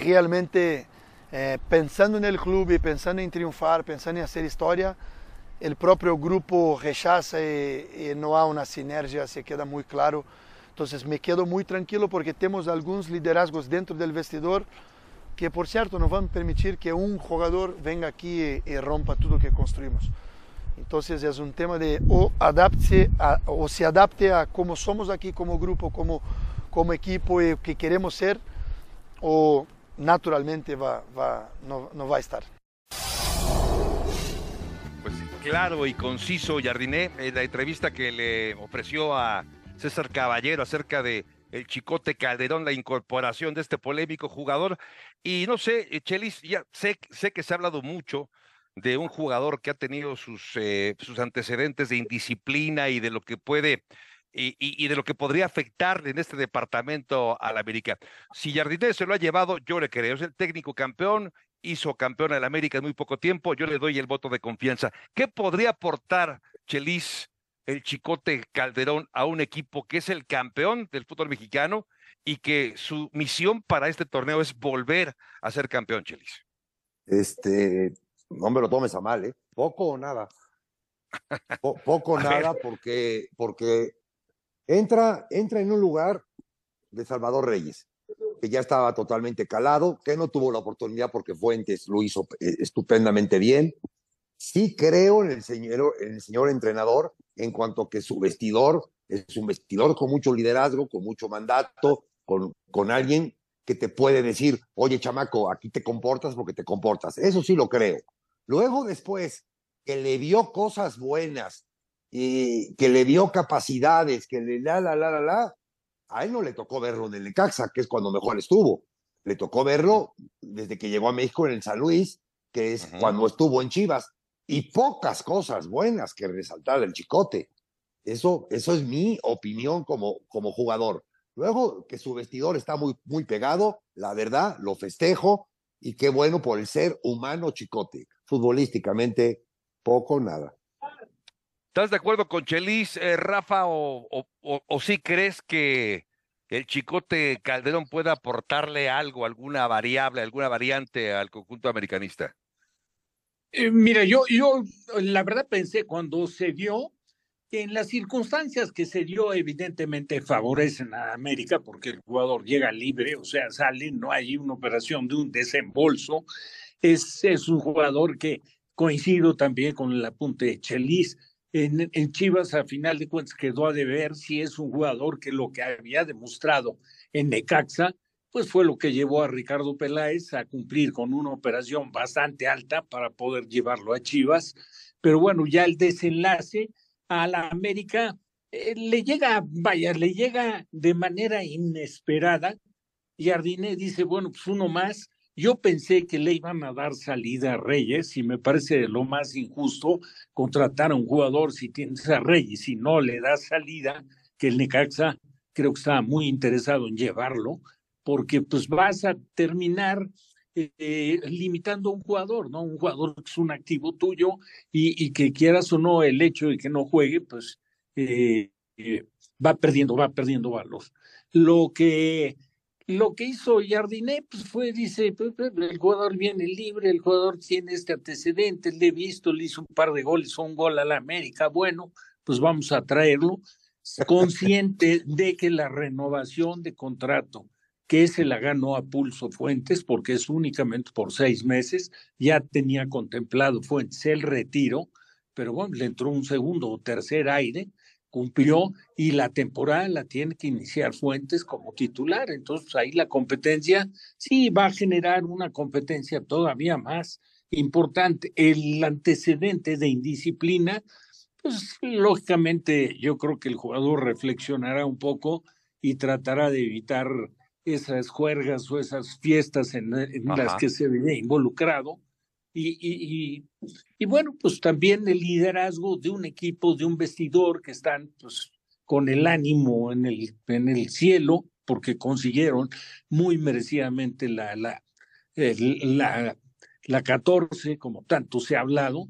realmente eh, pensando en el club y pensando en triunfar, pensando en hacer historia, el propio grupo rechaza y, y, no hay una sinergia, se queda muy claro. Entonces me quedo muy tranquilo porque tenemos algunos liderazgos dentro del vestidor que por cierto nos van a permitir que un jugador venga aquí y, y rompa todo lo que construimos. Entonces es un tema de o, adapte a, o se adapte a cómo somos aquí como grupo, como, como equipo y que queremos ser, o naturalmente va, va, no, no va a estar claro y conciso, Jardiné, en la entrevista que le ofreció a César Caballero acerca de el Chicote Calderón, la incorporación de este polémico jugador. Y no sé, Chelis, ya sé, sé que se ha hablado mucho de un jugador que ha tenido sus, eh, sus antecedentes de indisciplina y de lo que puede y, y, de lo que podría afectar en este departamento al América. Si Jardiné se lo ha llevado, yo le creo, es el técnico campeón, hizo campeón al América en muy poco tiempo, yo le doy el voto de confianza. ¿Qué podría aportar Chelis, el Chicote Calderón, a un equipo que es el campeón del fútbol mexicano y que su misión para este torneo es volver a ser campeón, Chelis? Este, no me lo tomes a mal, ¿eh? Poco o nada. Po poco o nada porque, porque entra, entra en un lugar de Salvador Reyes que ya estaba totalmente calado, que no tuvo la oportunidad porque Fuentes lo hizo eh, estupendamente bien. Sí creo en el señor, en el señor entrenador en cuanto que su vestidor es un vestidor con mucho liderazgo, con mucho mandato, con, con alguien que te puede decir, oye chamaco, aquí te comportas porque te comportas. Eso sí lo creo. Luego después, que le vio cosas buenas, y que le vio capacidades, que le la, la, la, la, la, a él no le tocó verlo en el Necaxa, que es cuando mejor estuvo. Le tocó verlo desde que llegó a México en el San Luis, que es cuando estuvo en Chivas. Y pocas cosas buenas que resaltar del Chicote. Eso, eso es mi opinión como, como jugador. Luego que su vestidor está muy, muy pegado, la verdad, lo festejo y qué bueno por el ser humano Chicote. Futbolísticamente, poco, nada. ¿Estás de acuerdo con Chelis, eh, Rafa, o, o, o, sí crees que el Chicote Calderón pueda aportarle algo, alguna variable, alguna variante al conjunto americanista? Eh, mira, yo, yo la verdad pensé cuando se dio que en las circunstancias que se dio evidentemente favorecen a América porque el jugador llega libre, o sea, sale, no hay una operación de un desembolso, es, es un jugador que coincido también con el apunte de Chelis, en, Chivas a final de cuentas quedó a deber si es un jugador que lo que había demostrado en Necaxa, pues fue lo que llevó a Ricardo Peláez a cumplir con una operación bastante alta para poder llevarlo a Chivas. Pero bueno, ya el desenlace a la América eh, le llega, vaya, le llega de manera inesperada. Y Jardine dice, bueno, pues uno más, Yo pensé que le iban a dar salida a Reyes y me parece lo más injusto contratar a un jugador si tienes a Reyes y no le da salida, que el Necaxa creo que estaba muy interesado en llevarlo, porque pues vas a terminar eh, limitando a un jugador, ¿no? Un jugador que es un activo tuyo y, y que quieras o no el hecho de que no juegue, pues eh, eh, va perdiendo, va perdiendo valor. Lo que lo que hizo Jardiné pues fue, dice, el jugador viene libre, el jugador tiene este antecedente, le he visto, le hizo un par de goles, un gol a la América, bueno, pues vamos a traerlo, consciente de que la renovación de contrato que se la ganó a Pulso Fuentes, porque es únicamente por seis meses, ya tenía contemplado Fuentes el retiro, pero bueno, le entró un segundo o tercer aire, cumplió y la temporada la tiene que iniciar Fuentes como titular. Entonces ahí la competencia sí va a generar una competencia todavía más importante. El antecedente de indisciplina, pues lógicamente yo creo que el jugador reflexionará un poco y tratará de evitar esas juergas o esas fiestas en, las que se ve involucrado y, y, bueno, pues también el liderazgo de un equipo, de un vestidor que están pues con el ánimo en el, en el cielo, porque consiguieron muy merecidamente la, la, la, la 14, como tanto se ha hablado,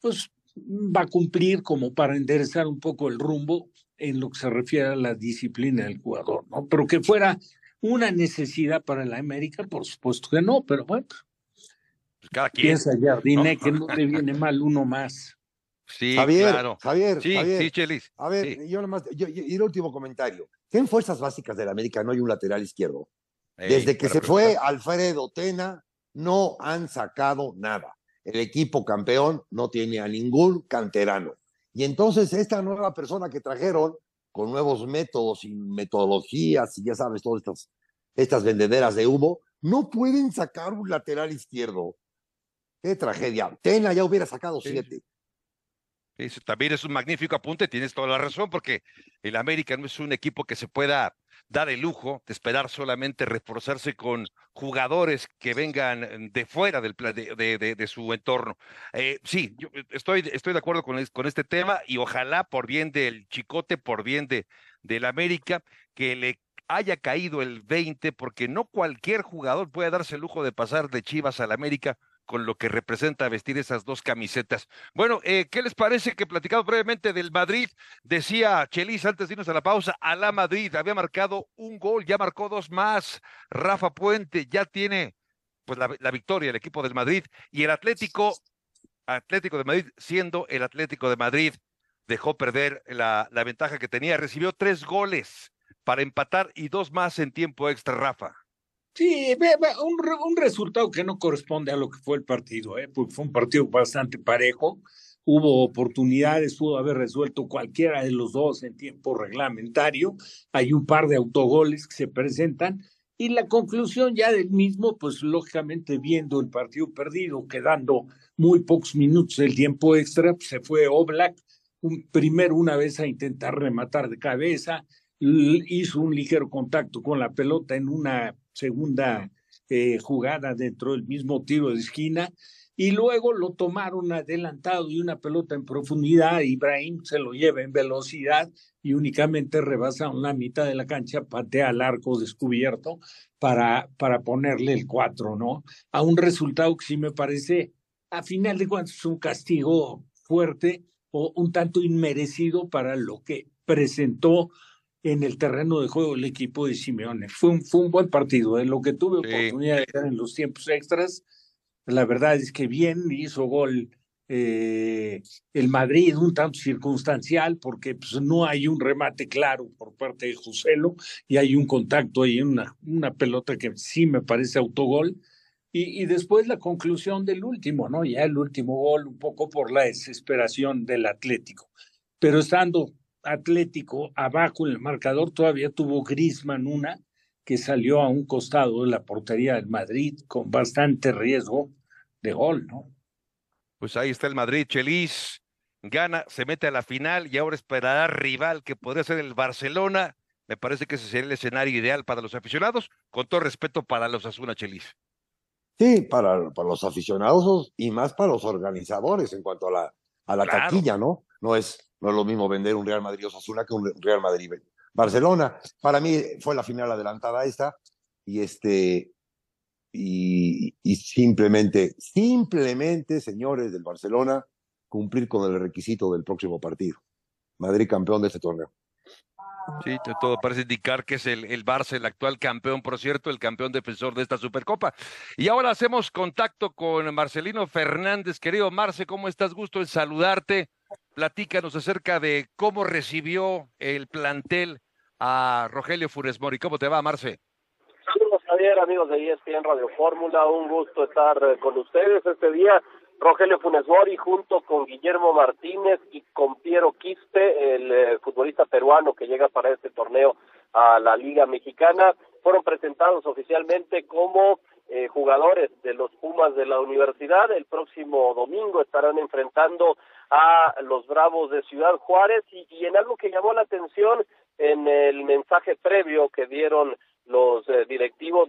pues va a cumplir como para enderezar un poco el rumbo en lo que se refiere a la disciplina del jugador, ¿no? Pero que fuera una necesidad para la América, por supuesto que no, pero bueno, cada quien. Piensa Jardine que no te viene mal uno más. Sí, Javier, claro. Javier, Sí, Javier. sí, Chelis. A ver, yo nomás, yo, yo- y el último comentario. ¿Qué en fuerzas básicas del América no hay un lateral izquierdo? Ey, Desde que se fue preguntar. Alfredo Tena, no han sacado nada. El equipo campeón no tiene a ningún canterano. Y entonces esta nueva persona que trajeron, con nuevos métodos y metodologías, y ya sabes, todas estas, estas vendederas de humo, no pueden sacar un lateral izquierdo. Qué tragedia. Tena ya hubiera sacado siete. Eso también es un magnífico apunte, tienes toda la razón, porque el América no es un equipo que se pueda dar el lujo de esperar solamente reforzarse con jugadores que vengan de fuera del de, de- de- de su entorno. Eh, sí, yo estoy, estoy de acuerdo con, con este tema y ojalá por bien del Chicote, por bien de del América, que le haya caído el 20, porque no cualquier jugador puede darse el lujo de pasar de Chivas al América con lo que representa vestir esas dos camisetas. Bueno, eh, ¿qué les parece que platicado brevemente del Madrid? Decía Chelis antes de irnos a la pausa, a la Madrid había marcado un gol, ya marcó dos más. Rafa Puente ya tiene pues la, la victoria el equipo del Madrid y el Atlético, Atlético de Madrid, siendo el Atlético de Madrid, dejó perder la, la ventaja que tenía, recibió tres goles para empatar y dos más en tiempo extra, Rafa. Sí, un, un resultado que no corresponde a lo que fue el partido, ¿eh? porque fue un partido bastante parejo. Hubo oportunidades, pudo haber resuelto cualquiera de los dos en tiempo reglamentario. Hay un par de autogoles que se presentan. Y la conclusión ya del mismo, pues lógicamente viendo el partido perdido, quedando muy pocos minutos del tiempo extra, pues, se fue Oblak, un, primero una vez a intentar rematar de cabeza, hizo un ligero contacto con la pelota en una segunda eh, jugada dentro del mismo tiro de esquina y luego lo tomaron adelantado y una pelota en profundidad, Ibrahim se lo lleva en velocidad y únicamente rebasa la mitad de la cancha, patea al arco descubierto para, para ponerle el 4, ¿no? A un resultado que sí me parece, a final de cuentas, un castigo fuerte o un tanto inmerecido para lo que presentó en el terreno de juego el equipo de Simeone. Fue un, fue un buen partido, de lo que tuve oportunidad de ver en los tiempos extras. La verdad es que bien hizo gol eh, el Madrid, un tanto circunstancial, porque pues, no hay un remate claro por parte de Joselo y hay un contacto ahí, una, una pelota que sí me parece autogol. Y, y después la conclusión del último, ¿no? Ya el último gol, un poco por la desesperación del Atlético. Pero estando Atlético abajo en el marcador, todavía tuvo Grisman una que salió a un costado de la portería del Madrid con bastante riesgo de gol, ¿no? Pues ahí está el Madrid, Chelis, gana, se mete a la final y ahora esperará rival que podría ser el Barcelona. Me parece que ese sería el escenario ideal para los aficionados, con todo respeto para los Asuna Chelis. Sí, para, para los aficionados y más para los organizadores en cuanto a la, a la Claro. taquilla, ¿no? No es, no es lo mismo vender un Real Madrid Osasuna que un Real Madrid Barcelona. Para mí fue la final adelantada esta y este y, y simplemente, simplemente, señores del Barcelona, cumplir con el requisito del próximo partido. Madrid campeón de este torneo. Sí, todo parece indicar que es el, el Barça, el actual campeón, por cierto, el campeón defensor de esta Supercopa. Y ahora hacemos contacto con Marcelino Fernández. Querido Marce, ¿cómo estás? Gusto en saludarte. Platícanos acerca de cómo recibió el plantel a Rogelio Funes Mori. ¿Cómo te va, Marce? Saludos Javier, amigos de ESPN Radio Fórmula, un gusto estar eh, con ustedes este día. Rogelio Funes Mori junto con Guillermo Martínez y con Piero Quispe, el eh, futbolista peruano que llega para este torneo a la Liga Mexicana, fueron presentados oficialmente como eh, jugadores de los Pumas de la universidad. El próximo domingo estarán enfrentando a los Bravos de Ciudad Juárez y, en algo que llamó la atención en el mensaje previo que dieron los eh, directivos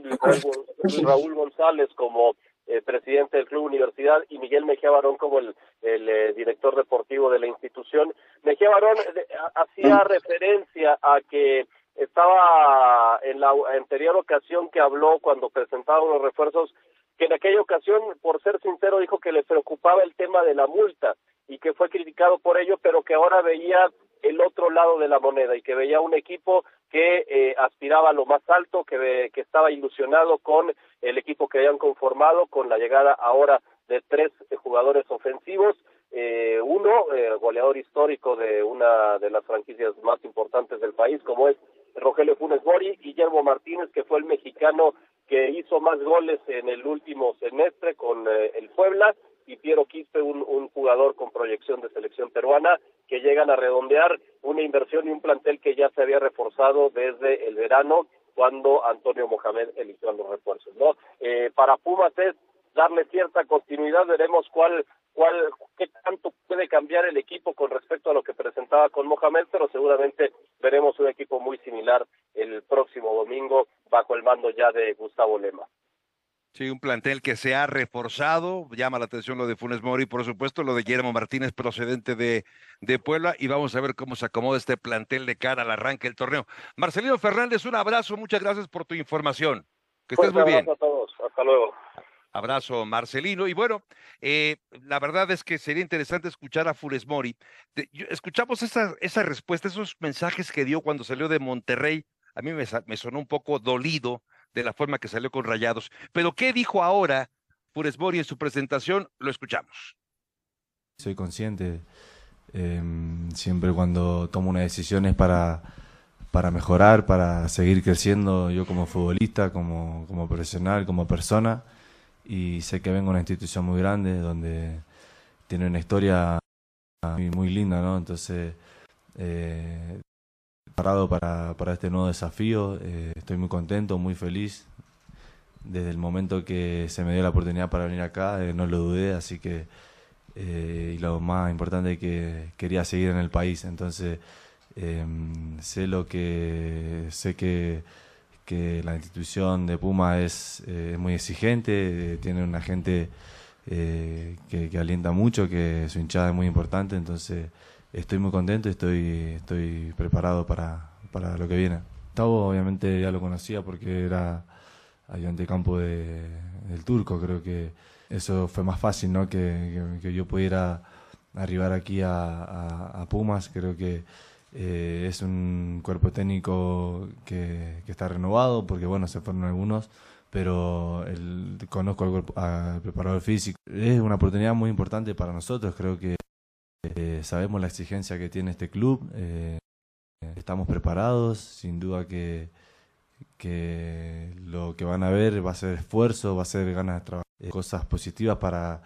Raúl González como eh, presidente del Club Universidad y Miguel Mejía Barón como el, el eh, director deportivo de la institución. Mejía Barón de- hacía referencia a que estaba en la anterior ocasión que habló cuando presentaban los refuerzos, que en aquella ocasión, por ser sincero, dijo que le preocupaba el tema de la multa y que fue criticado por ello, pero que ahora veía el otro lado de la moneda y que veía un equipo que eh, aspiraba a lo más alto, que, que estaba ilusionado con el equipo que habían conformado, con la llegada ahora de tres eh, jugadores ofensivos, eh, uno, eh, goleador histórico de una de las franquicias más importantes del país, como es Rogelio Funes Mori, Guillermo Martínez, que fue el mexicano que hizo más goles en el último semestre con eh, el Puebla, y Piero Quispe, un, un jugador con proyección de selección peruana, que llegan a redondear una inversión y un plantel que ya se había reforzado desde el verano, cuando Antonio Mohamed eligió a los refuerzos. ¿no? Eh, para Pumas es darle cierta continuidad, veremos cuál, cuál, qué tanto puede cambiar el equipo con respecto a lo que presentaba con Mohamed, pero seguramente veremos un equipo muy similar el próximo domingo bajo el mando ya de Gustavo Lema. Sí, un plantel que se ha reforzado, llama la atención lo de Funes Mori, por supuesto, lo de Guillermo Martínez procedente de, de Puebla, y vamos a ver cómo se acomoda este plantel de cara al arranque del torneo. Marcelino Fernández, un abrazo, muchas gracias por tu información. Que estés Fuerte muy bien. abrazo a todos, hasta luego. Abrazo, Marcelino. Y bueno, eh, la verdad es que sería interesante escuchar a Funes Mori. De- yo- escuchamos esa, esa respuesta, esos mensajes que dio cuando salió de Monterrey. A mí me, me sonó un poco dolido de la forma que salió con Rayados. Pero ¿qué dijo ahora Funes Mori en su presentación? Lo escuchamos. Soy consciente, em, siempre cuando tomo una decisión es para, para mejorar, para seguir creciendo yo como futbolista, como, como profesional, como persona. Y sé que vengo a una institución muy grande donde tiene una historia muy, muy linda, ¿no? Entonces, eh, preparado para, para este nuevo desafío, eh, estoy muy contento, muy feliz. Desde el momento que se me dio la oportunidad para venir acá, eh, no lo dudé, así que eh, y lo más importante que quería seguir en el país. Entonces, em, sé lo que sé que, que la institución de Puma es eh, muy exigente, tiene una gente que, que alienta mucho, que su hinchada es muy importante, entonces estoy muy contento y estoy, estoy preparado para, para lo que viene. Gustavo obviamente ya lo conocía porque era ayudante de campo de, del turco, creo que eso fue más fácil, ¿no? Que, que, yo pudiera arribar aquí a, a- Pumas. Creo que eh, es un cuerpo técnico que, que está renovado, porque bueno, se fueron algunos, pero el, conozco al, al preparador físico. Es una oportunidad muy importante para nosotros, creo que eh, sabemos la exigencia que tiene este club, eh, estamos preparados, sin duda que, lo que van a ver va a ser esfuerzo, va a ser ganas de trabajar, eh, cosas positivas para,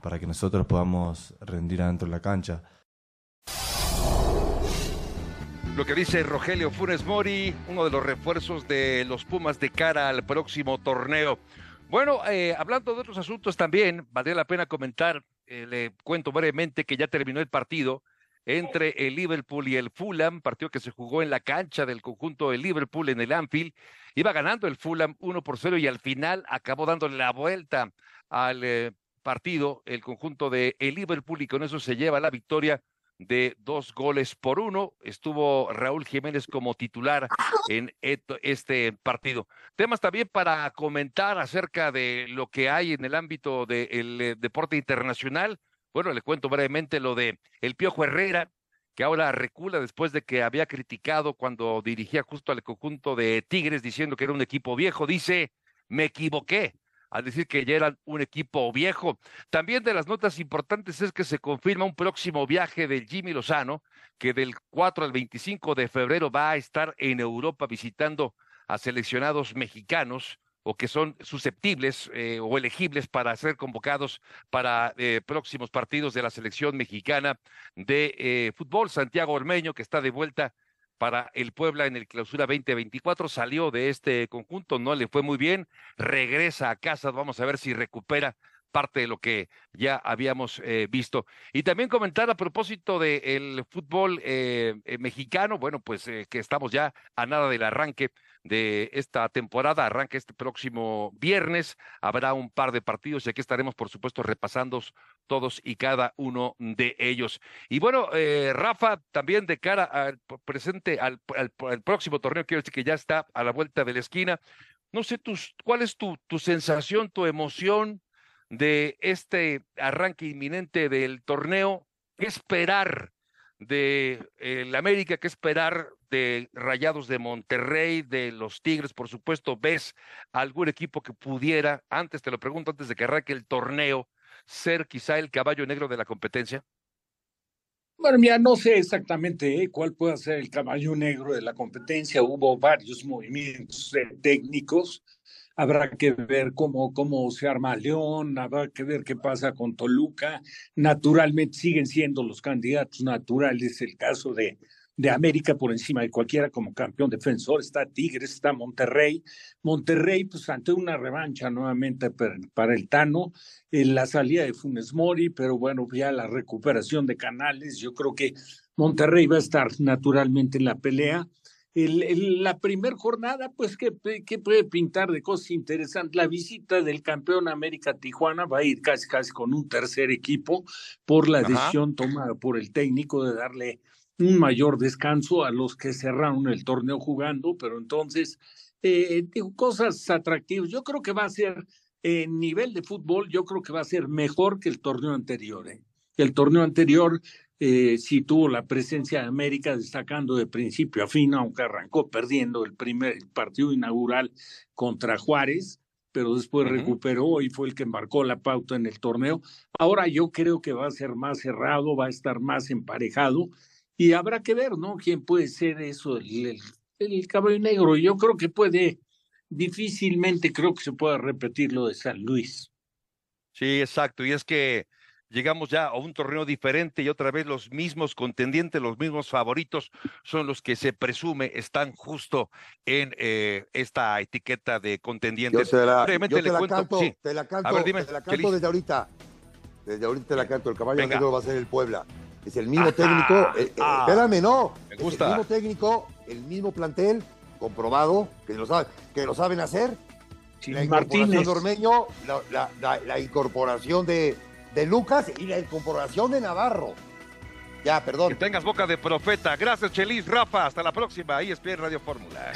para que nosotros podamos rendir adentro de la cancha. Lo que dice Rogelio Funes Mori, uno de los refuerzos de los Pumas de cara al próximo torneo. Bueno, hablando de otros asuntos también, valdría la pena comentar, eh, le cuento brevemente que ya terminó el partido entre el Liverpool y el Fulham, partido que se jugó en la cancha del conjunto del Liverpool en el Anfield. Iba ganando el Fulham 1 por 0 y al final acabó dándole la vuelta al eh, partido el conjunto de el Liverpool y con eso se lleva la victoria de dos goles por uno. Estuvo Raúl Jiménez como titular en este partido. Temas también para comentar acerca de lo que hay en el ámbito del eh, deporte internacional. Bueno, le cuento brevemente lo de el Piojo Herrera, que ahora recula después de que había criticado cuando dirigía justo al conjunto de Tigres diciendo que era un equipo viejo. Dice, me equivoqué al decir que ya eran un equipo viejo. También de las notas importantes es que se confirma un próximo viaje del Jimmy Lozano, que del 4 al 25 de febrero va a estar en Europa visitando a seleccionados mexicanos o que son susceptibles eh, o elegibles para ser convocados para eh, próximos partidos de la selección mexicana de eh, fútbol. Santiago Ormeño, que está de vuelta para el Puebla en el clausura 2024, salió de este conjunto, no le fue muy bien, regresa a casa, vamos a ver si recupera parte de lo que ya habíamos visto. Y también comentar a propósito del fútbol mexicano, bueno, pues que estamos ya a nada del arranque de esta temporada. Arranca este próximo viernes. Habrá un par de partidos y aquí estaremos, por supuesto, repasando todos y cada uno de ellos. Y bueno, eh, Rafa, también de cara al presente, al, próximo torneo, quiero decir que ya está a la vuelta de la esquina. No sé, tus, ¿cuál es tu, tu sensación, tu emoción de este arranque inminente del torneo? ¿Qué esperar de el América? ¿Qué esperar de Rayados de Monterrey, de los Tigres, por supuesto, ¿ves algún equipo que pudiera, antes te lo pregunto, antes de que arranque el torneo, ser quizá el caballo negro de la competencia? Bueno, mira, no sé exactamente ¿eh? cuál puede ser el caballo negro de la competencia. Hubo varios movimientos eh, técnicos. Habrá que ver cómo, cómo se arma León, habrá que ver qué pasa con Toluca. Naturalmente siguen siendo los candidatos naturales. El caso de, de América por encima de cualquiera como campeón defensor, está Tigres, está Monterrey. Monterrey, pues ante una revancha nuevamente para el Tano, en la salida de Funes Mori, pero bueno, ya la recuperación de Canales, yo creo que Monterrey va a estar naturalmente en la pelea. El, la primera jornada, pues, ¿qué, puede pintar de cosas interesantes? La visita del campeón América Tijuana va a ir casi, casi con un tercer equipo por la decisión tomada por el técnico de darle un mayor descanso a los que cerraron el torneo jugando, pero entonces, eh, digo, cosas atractivas. Yo creo que va a ser, en nivel de fútbol, yo creo que va a ser mejor que el torneo anterior. ¿eh? El torneo anterior eh, sí tuvo la presencia de América destacando de principio a fin, aunque arrancó perdiendo el primer partido inaugural contra Juárez, pero después recuperó y fue el que marcó la pauta en el torneo. Ahora yo creo que va a ser más cerrado, va a estar más emparejado y habrá que ver, ¿no? ¿Quién puede ser eso, el, el, caballo negro? Yo creo que puede, difícilmente creo que se pueda repetir lo de San Luis. Sí, exacto. Y es que llegamos ya a un torneo diferente y otra vez los mismos contendientes, los mismos favoritos son los que se presume están justo en eh, esta etiqueta de contendientes. Yo te la, canto, te la canto, te la canto desde ahorita. Desde ahorita te la canto. El caballo negro va a ser el Puebla. Es el mismo técnico. Eh, eh, ah. espérame, no. Me gusta. el mismo técnico, el mismo plantel, comprobado, que lo, sabe, que lo saben hacer. la incorporación de Ormeño, la, incorporación de, de, Lucas y la incorporación de Navarro. Ya, perdón. Que tengas boca de profeta. Gracias, Chelis, Rafa. Hasta la próxima. Ahí es Radio Fórmula.